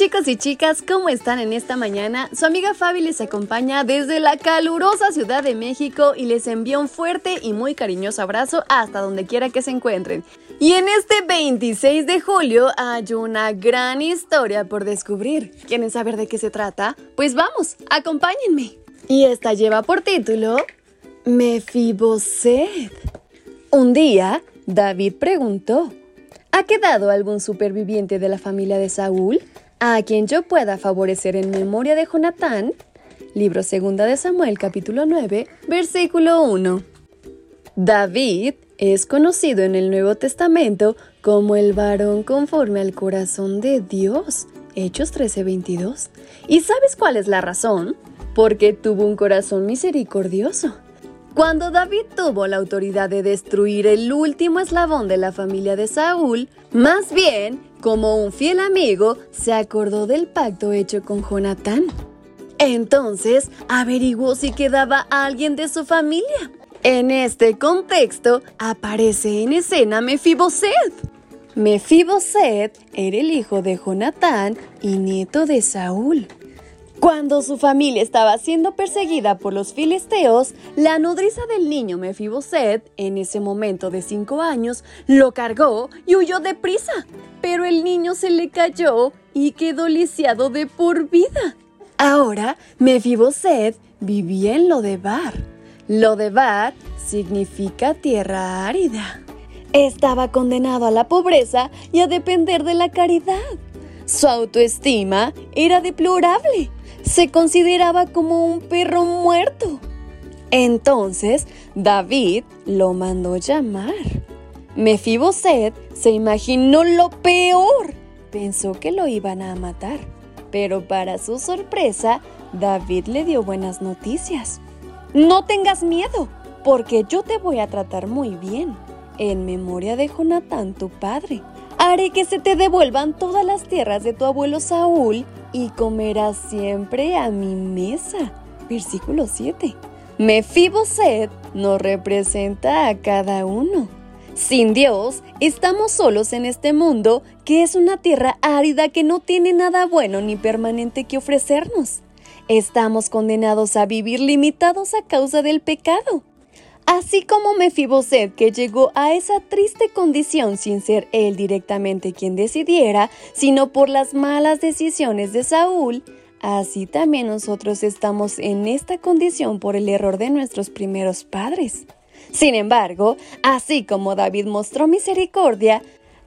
Chicos y chicas, ¿cómo están en esta mañana? Su amiga Fabi les acompaña desde la calurosa Ciudad de México y les envía un fuerte y muy cariñoso abrazo hasta donde quiera que se encuentren. Y en este 26 de julio hay una gran historia por descubrir. ¿Quieren saber de qué se trata? Pues vamos, acompáñenme. Y esta lleva por título Mefiboset. Un día, David preguntó, ¿Ha quedado algún superviviente de la familia de Saúl a quien yo pueda favorecer en memoria de Jonatán? Libro 2 de Samuel capítulo 9, versículo 1. David es conocido en el Nuevo Testamento como el varón conforme al corazón de Dios. Hechos 13:22. ¿Y sabes cuál es la razón? Porque tuvo un corazón misericordioso. Cuando David tuvo la autoridad de destruir el último eslabón de la familia de Saúl, más bien, como un fiel amigo, se acordó del pacto hecho con Jonatán. Entonces, averiguó si quedaba alguien de su familia. En este contexto, aparece en escena Mefiboset. Mefiboset era el hijo de Jonatán y nieto de Saúl. Cuando su familia estaba siendo perseguida por los filisteos, la nodriza del niño Mefiboset, en ese momento de cinco años, lo cargó y huyó deprisa. Pero el niño se le cayó y quedó lisiado de por vida. Ahora, Mefiboset vivía en Lodebar. Lodebar significa tierra árida. Estaba condenado a la pobreza y a depender de la caridad. Su autoestima era deplorable se consideraba como un perro muerto. Entonces David lo mandó llamar. Mefiboset se imaginó lo peor. Pensó que lo iban a matar. Pero para su sorpresa, David le dio buenas noticias. No tengas miedo, porque yo te voy a tratar muy bien, en memoria de Jonatán, tu padre. Haré que se te devuelvan todas las tierras de tu abuelo Saúl y comerás siempre a mi mesa. Versículo 7. Mefiboset nos representa a cada uno. Sin Dios, estamos solos en este mundo que es una tierra árida que no tiene nada bueno ni permanente que ofrecernos. Estamos condenados a vivir limitados a causa del pecado. Así como Mefiboset, que llegó a esa triste condición sin ser él directamente quien decidiera, sino por las malas decisiones de Saúl, así también nosotros estamos en esta condición por el error de nuestros primeros padres. Sin embargo, así como David mostró misericordia,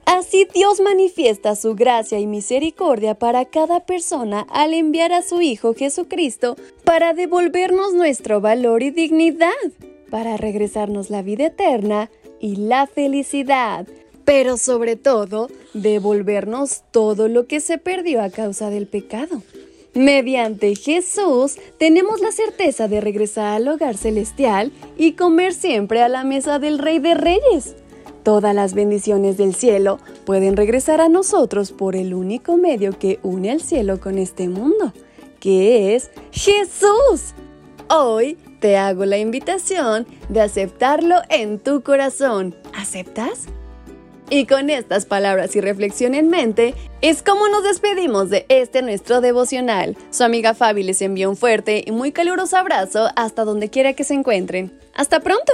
Así Dios manifiesta su gracia y misericordia para cada persona al enviar a su Hijo Jesucristo para devolvernos nuestro valor y dignidad para regresarnos la vida eterna y la felicidad, pero sobre todo devolvernos todo lo que se perdió a causa del pecado. Mediante Jesús tenemos la certeza de regresar al hogar celestial y comer siempre a la mesa del Rey de Reyes. Todas las bendiciones del cielo pueden regresar a nosotros por el único medio que une al cielo con este mundo, que es Jesús. Hoy te hago la invitación de aceptarlo en tu corazón. ¿Aceptas? Y con estas palabras y reflexión en mente, es como nos despedimos de este nuestro devocional. Su amiga Fabi les envía un fuerte y muy caluroso abrazo hasta donde quiera que se encuentren. ¡Hasta pronto!